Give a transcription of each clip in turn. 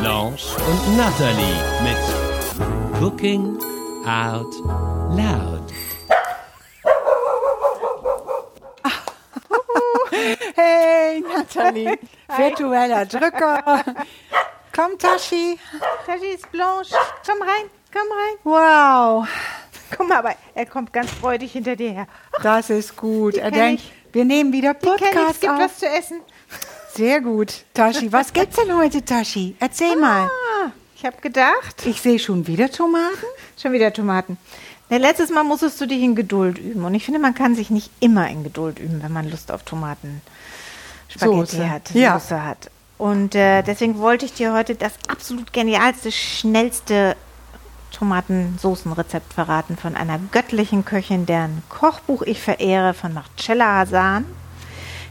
Blanche und Natalie mit Cooking Out Loud. Hey, Nathalie. Virtueller Drücker. Komm, Tashi. Tashi ist Blanche. Komm rein, komm rein. Wow, Guck mal, aber er kommt ganz freudig hinter dir her. das ist gut. Die Er denkt, ich. wir nehmen wieder Die kenn ich, es Podcast gibt auf. was zu essen. Sehr gut. Tashi, was gibt's denn heute, Tashi? Erzähl mal. Ah, ich habe gedacht, Ich sehe schon wieder Tomaten. schon wieder Tomaten. Ja, letztes Mal musstest du dich in Geduld üben. Und ich finde, man kann sich nicht immer in Geduld üben, wenn man Lust auf Tomaten Spaghetti Soße. hat, Ja. Soße hat. Und äh, deswegen wollte ich dir heute das absolut genialste, schnellste Tomatensoßenrezept verraten von einer göttlichen Köchin, deren Kochbuch ich verehre, von Marcella Hasan.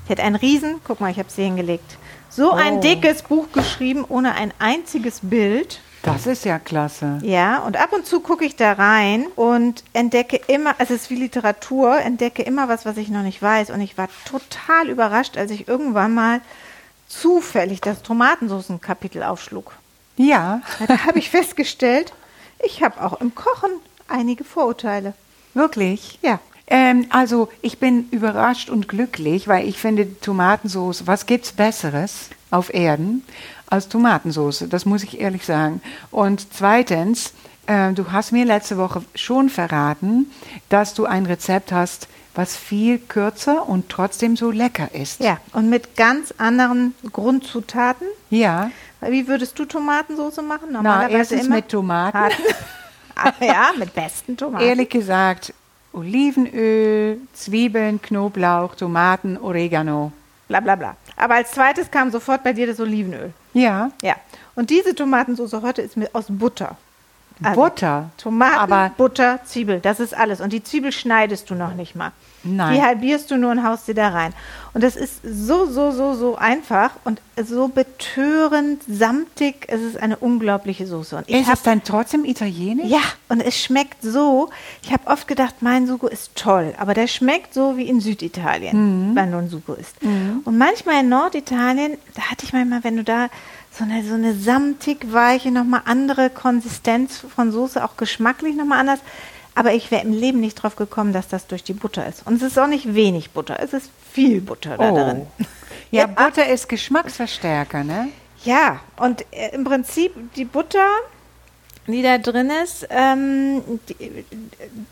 Die hat einen Riesen, guck mal, ich habe sie hingelegt, so ein Oh. dickes Buch geschrieben, ohne ein einziges Bild. Das ist ja klasse. Ja, und ab und zu gucke ich da rein und entdecke immer, es ist wie Literatur, entdecke immer was, was ich noch nicht weiß. Und ich war total überrascht, als ich irgendwann mal zufällig das Tomatensoßen-Kapitel aufschlug. Ja, Da habe ich festgestellt, ich habe auch im Kochen einige Vorurteile. wirklich. Ja. Ähm, also ich bin überrascht und glücklich, weil ich finde Tomatensauce, was gibt's Besseres auf Erden als Tomatensauce? Das muss ich ehrlich sagen. Und zweitens, äh, du hast mir letzte Woche schon verraten, dass du ein Rezept hast, was viel kürzer und trotzdem so lecker ist. Ja, und mit ganz anderen Grundzutaten. Ja. Wie würdest du Tomatensoße machen? Na, Normalerweise erstens immer mit Tomaten. Ah, ja, mit besten Tomaten. Ehrlich gesagt, Olivenöl, Zwiebeln, Knoblauch, Tomaten, Oregano. Bla bla bla. Aber als zweites kam sofort bei dir das Olivenöl. Ja. Ja. Und diese Tomatensauce heute ist mit aus Butter. Also, Butter. Tomaten, Aber Butter, Zwiebel, das ist alles. Und die Zwiebel schneidest du noch nicht mal. Nein. Die halbierst du nur und haust sie da rein. Und das ist so, so, so, so einfach und so betörend, samtig. Es ist eine unglaubliche Soße. Und ich ist hab, es dann trotzdem italienisch? ja, und es schmeckt so. Ich habe oft gedacht, mein Sugo ist toll, aber der schmeckt so wie in Süditalien, wenn du ein Sugo isst. Und manchmal in Norditalien, da hatte ich manchmal, wenn du da so eine, so eine samtig weiche, nochmal andere Konsistenz von Soße, auch geschmacklich nochmal anders. Aber ich wäre im Leben nicht drauf gekommen, dass das durch die Butter ist. Und es ist auch nicht wenig Butter, es ist viel Butter da Oh. drin. Ja, Butter ist Geschmacksverstärker, ne? Ja, und äh, im Prinzip die Butter, die da drin ist, ähm, die,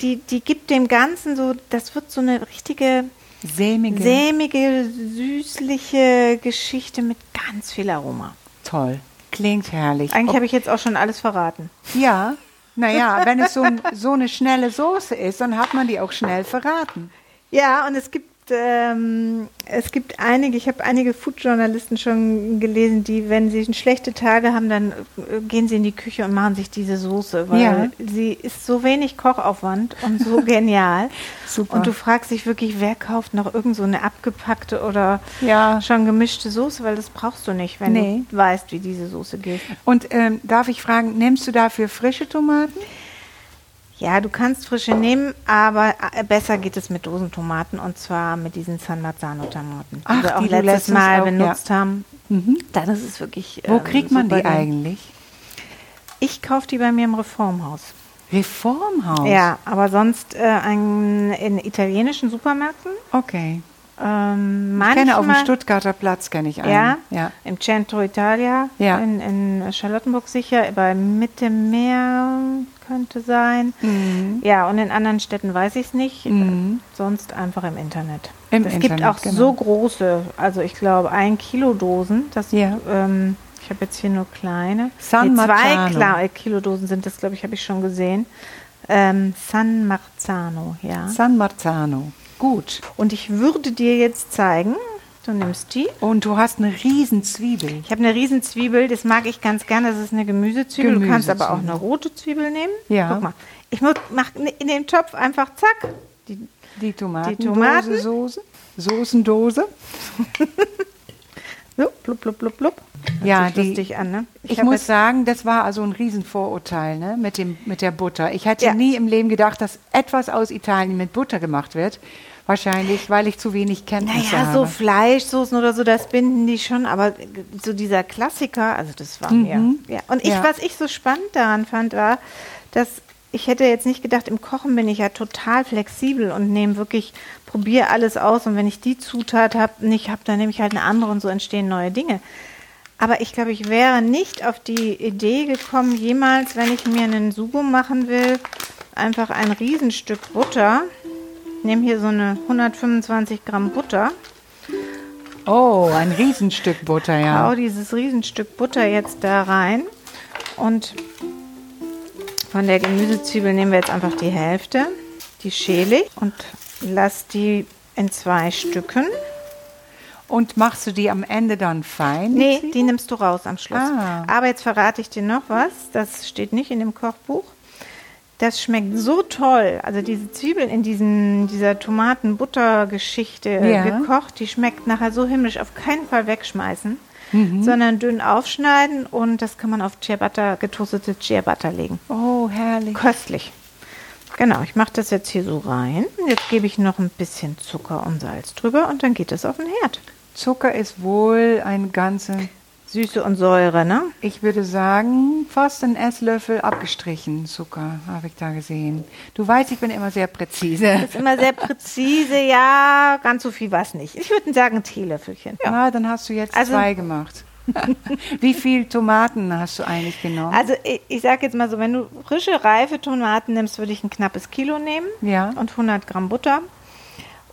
die, die gibt dem Ganzen so, das wird so eine richtige Sämige. sämige, süßliche Geschichte mit ganz viel Aroma. Toll. Klingt herrlich. Eigentlich habe ich jetzt auch schon alles verraten. ja, naja, wenn es so, ein, so eine schnelle Soße ist, dann hat man die auch schnell verraten. Ja, und es gibt ähm, es gibt einige, ich habe einige Food-Journalisten schon gelesen, die, wenn sie schlechte Tage haben, dann äh, gehen sie in die Küche und machen sich diese Soße, weil Ja. sie ist so wenig Kochaufwand und so genial. Super. Und du fragst dich wirklich, wer kauft noch irgend so eine abgepackte oder Ja. schon gemischte Soße, weil das brauchst du nicht, wenn Nee. du weißt, wie diese Soße geht. Und ähm, darf ich fragen, nimmst du dafür frische Tomaten? Ja, du kannst frische nehmen, aber äh, besser geht es mit Dosentomaten und zwar mit diesen San Marzano-Tomaten, die Ach, wir auch die letztes Mal auch, benutzt haben. Mhm. Dann ist es wirklich. Wo ähm, kriegt man die eigentlich? Ich kaufe die bei mir im Reformhaus. Reformhaus? Ja, aber sonst äh, ein, in italienischen Supermärkten. Okay. Ähm, Ich manchmal, kenne auf dem Stuttgarter Platz, kenne ich einen. Ja, ja. im Centro Italia, Ja. in, in Charlottenburg sicher, bei Mitte Meer könnte sein. Mhm. Ja, und in anderen Städten weiß ich es nicht. Mhm. Sonst einfach im Internet. Im es Internet, gibt auch genau. so große, also ich glaube ein Kilo Dosen. Das, Ja. ähm, ich habe jetzt hier nur kleine. San zwei Marzano. Kla Kilo Dosen sind das, glaube ich, habe ich schon gesehen. Ähm, San Marzano, ja. San Marzano. Gut. Und ich würde dir jetzt zeigen, Du nimmst die. Und du hast eine riesen Zwiebel. Ich habe eine Riesenzwiebel, das mag ich ganz gerne. Das ist eine Gemüsezwiebel. Du kannst aber auch Gemüsezwiebel. eine rote Zwiebel nehmen. Ja. Guck mal. Ich mache in den Topf einfach zack. Die, Die Tomaten. Tomaten. Soße. Soßendose. so, blub, blub, blub, blub. Hört Ja, die- lustig an, ne? Ich, hab muss sagen, das war also ein Riesenvorurteil ne? mit, dem, mit der Butter. Ich hätte Ja. nie im Leben gedacht, dass etwas aus Italien mit Butter gemacht wird. Wahrscheinlich, weil ich zu wenig Kenntnisse Naja, habe. so Fleischsoßen oder so, das binden die schon, aber so dieser Klassiker, also das war mir. Ja. Und ich, Ja. was ich so spannend daran fand, war, dass ich hätte jetzt nicht gedacht, im Kochen bin ich ja total flexibel und nehme wirklich, probiere alles aus und wenn ich die Zutat habe, nicht habe, dann nehme ich halt eine andere und so entstehen neue Dinge. Aber ich glaube, ich wäre nicht auf die Idee gekommen, jemals, wenn ich mir einen Sugo machen will, einfach ein Riesenstück Butter. Ich nehme hier so eine 125 Gramm Butter. Oh, ein Riesenstück Butter, ja. Hau dieses Riesenstück Butter jetzt da rein. Und von der Gemüsezwiebel nehmen wir jetzt einfach die Hälfte. Die schäle ich und lass die in zwei Stücken. Und machst du die am Ende dann fein? Nee, die nimmst du raus am Schluss. Ah. Aber jetzt verrate ich dir noch was. Das steht nicht in dem Kochbuch. Das schmeckt so toll. Also diese Zwiebeln in diesen, dieser Tomaten-Butter-Geschichte Ja. gekocht, die schmeckt nachher so himmlisch. Auf keinen Fall wegschmeißen, Mhm. sondern dünn aufschneiden und das kann man auf Ciabatta, getoastete Ciabatta legen. Oh, herrlich. Köstlich. Genau, ich mache das jetzt hier so rein. Jetzt gebe ich noch ein bisschen Zucker und Salz drüber und dann geht es auf den Herd. Zucker ist wohl ein ganze, Süße und Säure, ne? ich würde sagen, fast ein Esslöffel abgestrichen Zucker, habe ich da gesehen. Du weißt, ich bin immer sehr präzise. Das ist immer sehr präzise, ja, ganz so viel war es nicht. Ich würde sagen, ein Teelöffelchen. Na, dann hast du jetzt Also- zwei gemacht. Wie viel Tomaten hast du eigentlich genommen? Also ich, ich sage jetzt mal so, wenn du frische, reife Tomaten nimmst, würde ich ein knappes Kilo nehmen Ja. und 100 Gramm Butter.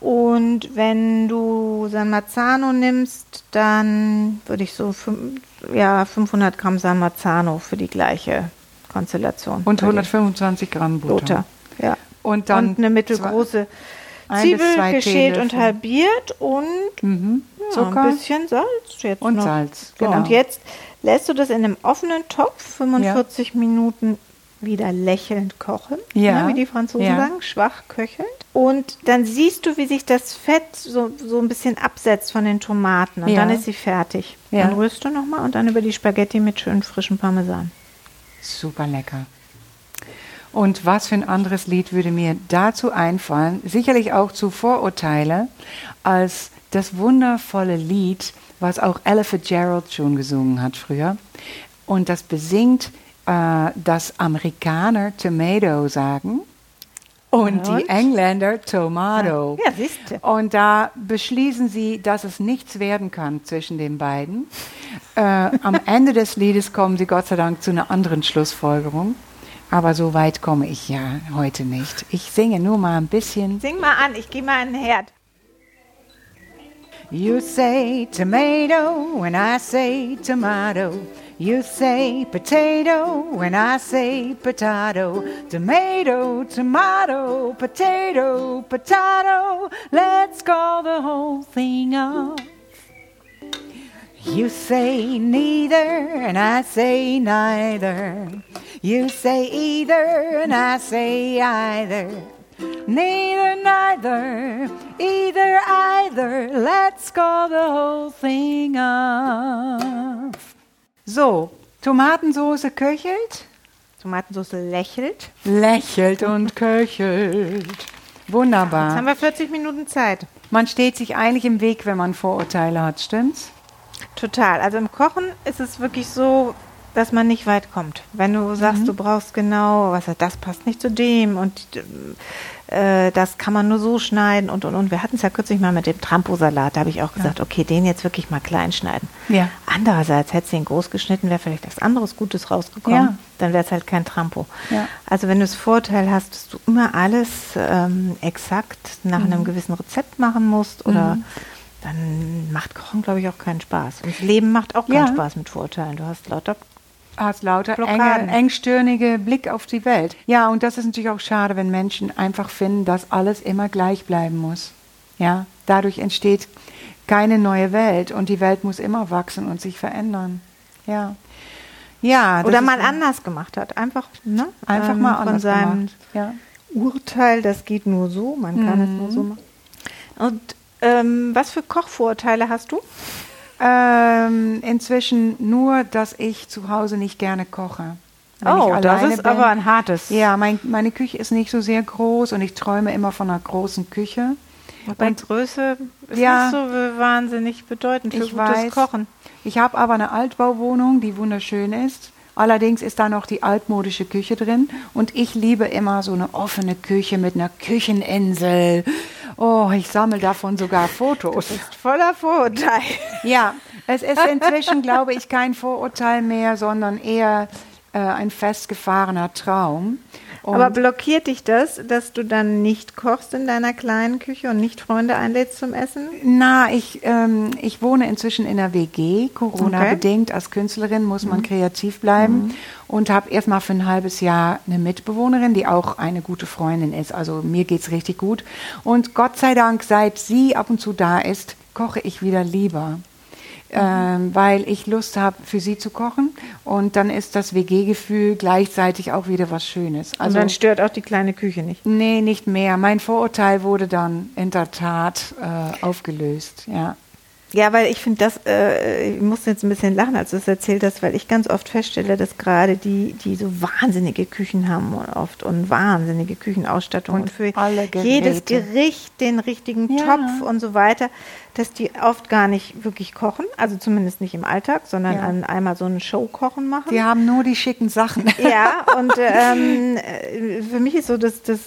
Und wenn du San Marzano nimmst, dann würde ich so fünf, ja, 500 Gramm San Marzano für die gleiche Konstellation. Und Für die 125 Gramm Butter. Butter. Ja. Und dann und eine mittelgroße bis Zwiebel zwei geschält und halbiert und Mhm. ja, ein bisschen Salz jetzt Und noch. Salz, genau. Und jetzt lässt du das in einem offenen Topf 45 Minuten wieder lächelnd kochen, Ja. ne, wie die Franzosen Ja. sagen, schwach köchelnd. Und dann siehst du, wie sich das Fett so, so ein bisschen absetzt von den Tomaten. Und Ja. dann ist sie fertig. Ja. Dann rührst du nochmal und dann über die Spaghetti mit schön frischem Parmesan. Super lecker. Und was für ein anderes Lied würde mir dazu einfallen? Sicherlich auch zu Vorurteile, als das wundervolle Lied, was auch Ella Fitzgerald schon gesungen hat früher. Und das besingt, äh, dass Amerikaner Tomato sagen und die Und? Engländer Tomato. Ja, siehst du. Und da beschließen sie, dass es nichts werden kann zwischen den beiden. Äh, am Ende des Liedes kommen sie Gott sei Dank zu einer anderen Schlussfolgerung. Aber so weit komme ich ja heute nicht. Ich singe nur mal ein bisschen. Sing mal an, ich gehe mal an den Herd. You say tomato when I say tomato. You say potato when I say potato. Tomato, tomato, potato, potato. Let's call the whole thing off. You say neither and I say neither. You say either and I say either. Neither, neither, either, either. Let's call the whole thing off. So, Tomatensoße köchelt, Tomatensauce lächelt. lächelt und köchelt. Jetzt Wunderbar. haben wir 40 Minuten Zeit. Man steht sich eigentlich im Weg, wenn man Vorurteile hat, stimmt's? Total. Also im Kochen ist es wirklich so, dass man nicht weit kommt. Wenn du sagst, du brauchst genau, was das passt nicht zu dem und äh, das kann man nur so schneiden und und und. Wir hatten es ja kürzlich mal mit dem Trampo-Salat. Da habe ich auch gesagt, okay, den jetzt wirklich mal klein schneiden. Ja. Andererseits hättest du ihn groß geschnitten, wäre vielleicht was anderes Gutes rausgekommen. Ja. Dann wäre es halt kein Trampo. Ja. Also wenn du das Vorteil hast, dass du immer alles ähm, exakt nach Mhm. einem gewissen Rezept machen musst oder dann macht Kochen, glaube ich, auch keinen Spaß. Und Leben macht auch keinen Ja. Spaß mit Vorurteilen. Du hast lauter Hat lauter enge, engstirnige Blick auf die Welt. Ja, und das ist natürlich auch schade, wenn Menschen einfach finden, dass alles immer gleich bleiben muss. Ja, dadurch entsteht keine neue Welt und die Welt muss immer wachsen und sich verändern. Ja. Ja, Oder mal anders gemacht hat. Einfach, ne? einfach ähm, mal von anders seinem gemacht. Ja. Urteil, das geht nur so, man kann es Mhm. nur so machen. Und ähm, was für Kochvorurteile hast du? Ähm, inzwischen nur, dass ich zu Hause nicht gerne koche. Wenn oh, das ist bin. aber ein hartes. Ja, mein, meine Küche ist nicht so sehr groß und ich träume immer von einer großen Küche. Wobei Größe ist Ja. nicht so wahnsinnig bedeutend für Ich gutes weiß. Kochen. Ich habe aber eine Altbauwohnung, die wunderschön ist. Allerdings ist da noch die altmodische Küche drin und ich liebe immer so eine offene Küche mit einer Kücheninsel. Oh, ich sammle davon sogar Fotos. Ist voller Vorurteile. Ja, es ist inzwischen, glaube ich, kein Vorurteil mehr, sondern eher äh, ein festgefahrener Traum. Und Aber blockiert dich das, dass du dann nicht kochst in deiner kleinen Küche und nicht Freunde einlädst zum Essen? Na, ich, ähm, ich wohne inzwischen in einer WG, Corona-bedingt. Als Künstlerin muss man kreativ bleiben. Und habe erstmal für ein halbes Jahr eine Mitbewohnerin, die auch eine gute Freundin ist. Also mir geht's richtig gut. Und Gott sei Dank, seit sie ab und zu da ist, koche ich wieder lieber. Ähm, weil ich Lust habe, für sie zu kochen. Und dann ist das WG-Gefühl gleichzeitig auch wieder was Schönes. Also und dann stört auch die kleine Küche nicht. Nee, nicht mehr. Mein Vorurteil wurde dann in der Tat äh, aufgelöst, ja. Ja, weil ich finde das, äh, ich muss jetzt ein bisschen lachen, als du es erzählt hast, weil ich ganz oft feststelle, dass gerade die, die so wahnsinnige Küchen haben und oft und wahnsinnige Küchenausstattung und, Und für alle jedes. Gericht den richtigen Ja. Topf und so weiter, dass die oft gar nicht wirklich kochen, also zumindest nicht im Alltag, sondern Ja. an einmal so ein Showkochen machen. Die haben nur die schicken Sachen. Ja, und ähm, äh, für mich ist so, dass das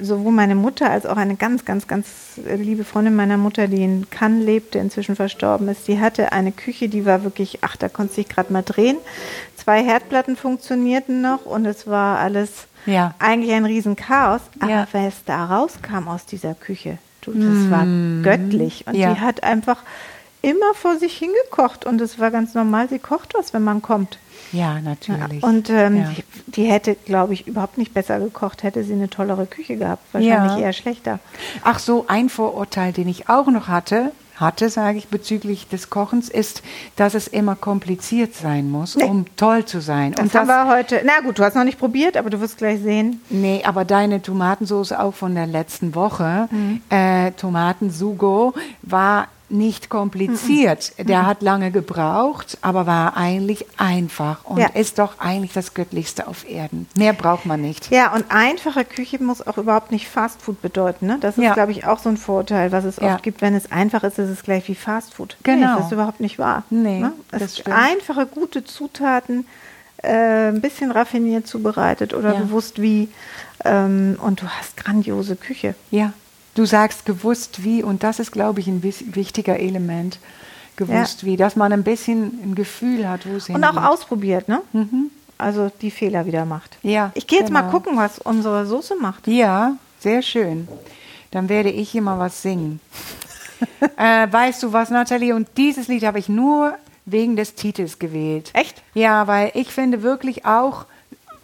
sowohl meine Mutter als auch eine ganz, ganz, ganz liebe Freundin meiner Mutter, die in Cannes lebte, inzwischen verstorben ist, die hatte eine Küche, die war wirklich, ach, da konnte sich gerade mal drehen. Zwei Herdplatten funktionierten noch und es war alles Ja. eigentlich ein Riesenchaos. Aber Ja. was da rauskam aus dieser Küche, du, das war göttlich. Und Mm. Ja. die hat einfach immer vor sich hingekocht und es war ganz normal, sie kocht was, wenn man kommt. Ja, natürlich. Und ähm, Ja. die, die hätte, glaube ich, überhaupt nicht besser gekocht, hätte sie eine tollere Küche gehabt. Wahrscheinlich Ja. eher schlechter. Ach so, ein Vorurteil, den ich auch noch hatte, hatte, sage ich, bezüglich des Kochens, ist, dass es immer kompliziert sein muss, Nee. um toll zu sein. Das, haben wir heute. Na gut, du hast noch nicht probiert, aber du wirst gleich sehen. Nee, aber deine Tomatensauce auch von der letzten Woche, Mhm. äh, Tomatensugo, war nicht kompliziert. Mhm. Der hat lange gebraucht, aber war eigentlich einfach und Ja. ist doch eigentlich das Göttlichste auf Erden. Mehr braucht man nicht. Ja, und einfache Küche muss auch überhaupt nicht Fastfood bedeuten. Ne? Das ist, Ja. glaube ich, auch so ein Vorurteil, was es Ja. oft gibt. Wenn es einfach ist, ist es gleich wie Fastfood. Nee, Genau. das ist überhaupt nicht wahr. Nee, ne? Das ist stimmt. einfache, gute Zutaten, äh, ein bisschen raffiniert zubereitet oder bewusst wie. Ähm, und du hast grandiose Küche. Ja, du sagst gewusst wie und das ist, glaube ich, ein wichtiger Element. Gewusst wie, dass man ein bisschen ein Gefühl hat, wo es Und auch ausprobiert, ne? Also die Fehler wieder macht. Ja, Ich gehe jetzt mal genau. gucken, was unsere Soße macht. Ja, sehr schön. Dann werde ich hier mal was singen. äh, weißt du was, Nathalie? Und dieses Lied habe ich nur wegen des Titels gewählt. Echt? Ja, weil ich finde wirklich auch,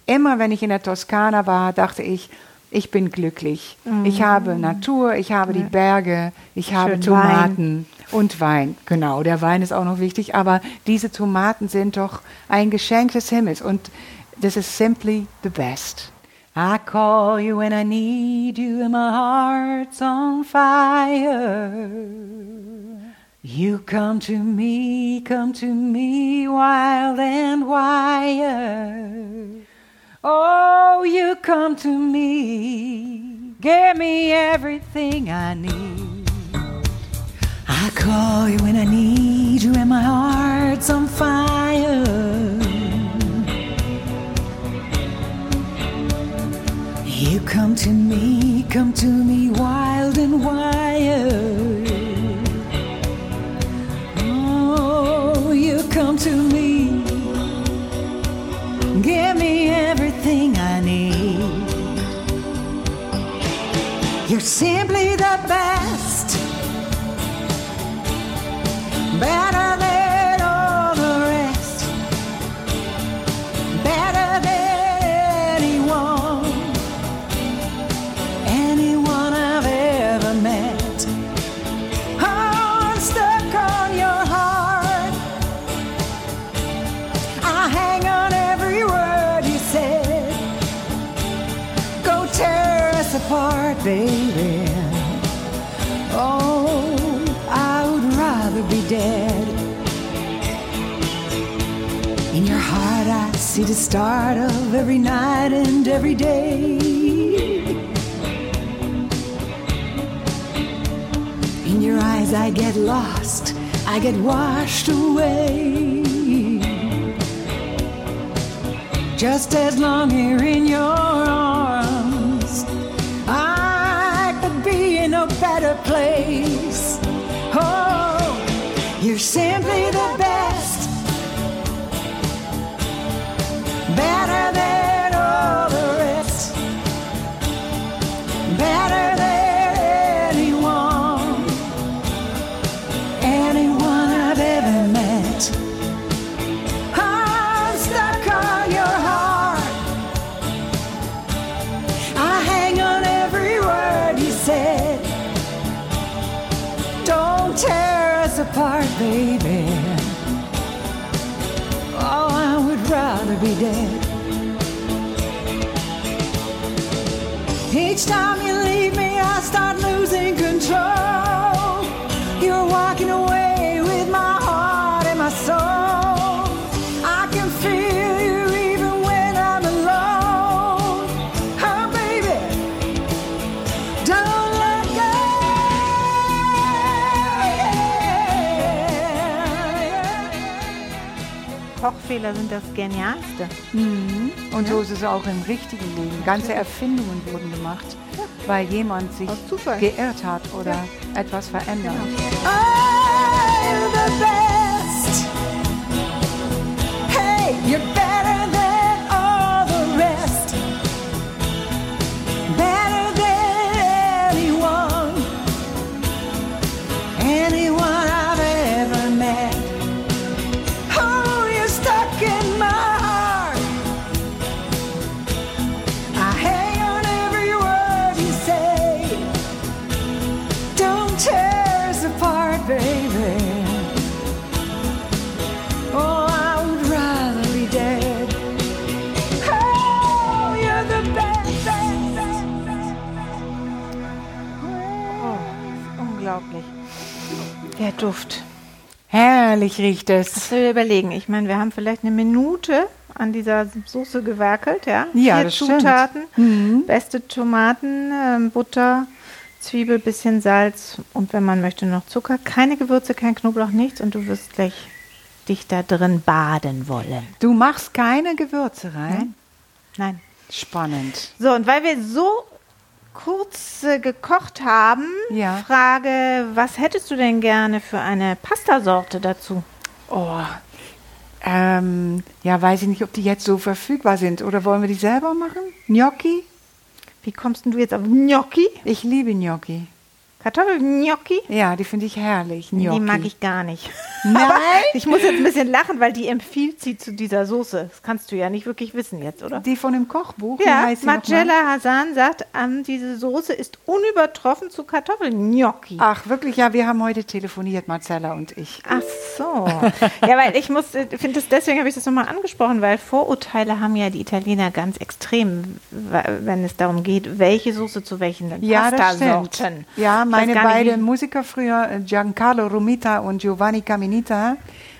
immer wenn ich in der Toskana war, dachte ich, ich bin glücklich. Ich habe Natur, ich habe die Berge, ich habe Schön Tomaten und Wein. Genau, der Wein ist auch noch wichtig, aber diese Tomaten sind doch ein Geschenk des Himmels und this is simply the best. I call you when I need you and my heart's on fire. You come to me, come to me, wild and wild. Oh, you come to me, give me everything I need. I call you when I need you, and my heart's on fire. You come to me, come to me, wild and wild. Oh, you come to me, You're simply the best, better baby. Oh, I would rather be dead. In your heart, I see the start of every night and every day. In your eyes, I get lost, I get washed away. Just as long here in your arms, place. Oh, you're simply be dead. Each time Kochfehler sind das Genialste. Und so ist es auch im richtigen Leben. Ganze Erfindungen wurden gemacht, weil jemand sich geirrt hat oder etwas verändert. Genau. I'm the best. Hey, you're better Duft. Herrlich riecht es. Was wir überlegen? Ich meine, wir haben vielleicht eine Minute an dieser Soße gewerkelt, ja? Ja, Vier das stimmt. Zutaten, beste Tomaten, ähm, Butter, Zwiebel, bisschen Salz und wenn man möchte noch Zucker. Keine Gewürze, kein Knoblauch, nichts und du wirst gleich dich da drin baden wollen. Du machst keine Gewürze rein? Nein. Spannend. So, und weil wir so kurz äh, gekocht haben, Ja. Frage, was hättest du denn gerne für eine Pastasorte dazu? Oh, ähm, ja, weiß ich nicht, ob die jetzt so verfügbar sind. Oder wollen wir die selber machen? Gnocchi? Wie kommst denn du jetzt auf Gnocchi? Ich liebe Gnocchi. Kartoffelgnocchi? Ja, die finde ich herrlich. Gnocchi. Die mag ich gar nicht. Nein? Aber ich muss jetzt ein bisschen lachen, weil die empfiehlt sie zu dieser Soße. Das kannst du ja nicht wirklich wissen jetzt, oder? Die von dem Kochbuch? Ja? Marcella Hasan sagt, ähm, diese Soße ist unübertroffen zu Kartoffelgnocchi. Ach, wirklich? Ja, wir haben heute telefoniert, Marcella und ich. Ach so. Ja, weil ich muss, finde das, deswegen habe ich das nochmal angesprochen, weil Vorurteile haben ja die Italiener ganz extrem, wenn es darum geht, welche Soße zu welchen Ja, das stimmt. Pastasorten. Ja, Ich meine beiden Musiker früher, äh, Giancarlo Romita und Giovanni Caminita,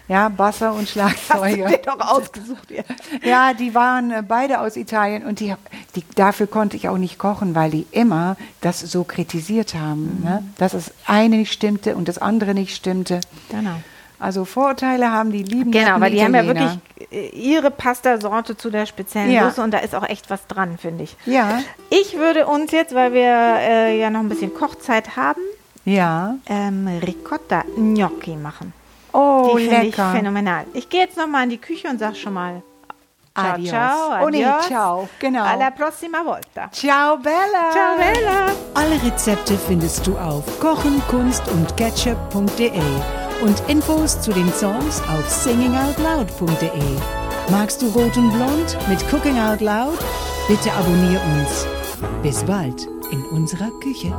ja, Basser und Hast du Schlagzeuger. doch ausgesucht, ja. Ja, die waren äh, beide aus Italien und die, die, dafür konnte ich auch nicht kochen, weil die immer das so kritisiert haben, ne? dass das eine nicht stimmte und das andere nicht stimmte. Genau. Also Vorurteile haben die lieben Genau, weil die haben ja wirklich äh, ihre Pastasorte zu der speziellen Ja. Soße und da ist auch echt was dran, finde ich. Ja, Ich würde uns jetzt, weil wir äh, ja noch ein bisschen Kochzeit haben, ja. ähm, Ricotta Gnocchi machen. Oh, Die finde ich lecker. phänomenal. Ich gehe jetzt nochmal in die Küche und sag schon mal ciao, Adios. ciao, Oh nee, adios. ciao, genau. Alla prossima volta. Ciao, Bella. Ciao, Bella. Alle Rezepte findest du auf kochen, kunst und ketchup.de und Infos zu den Songs auf singingoutloud.de. Magst du Rot und Blond mit Cooking Out Loud? Bitte abonnier uns. Bis bald in unserer Küche.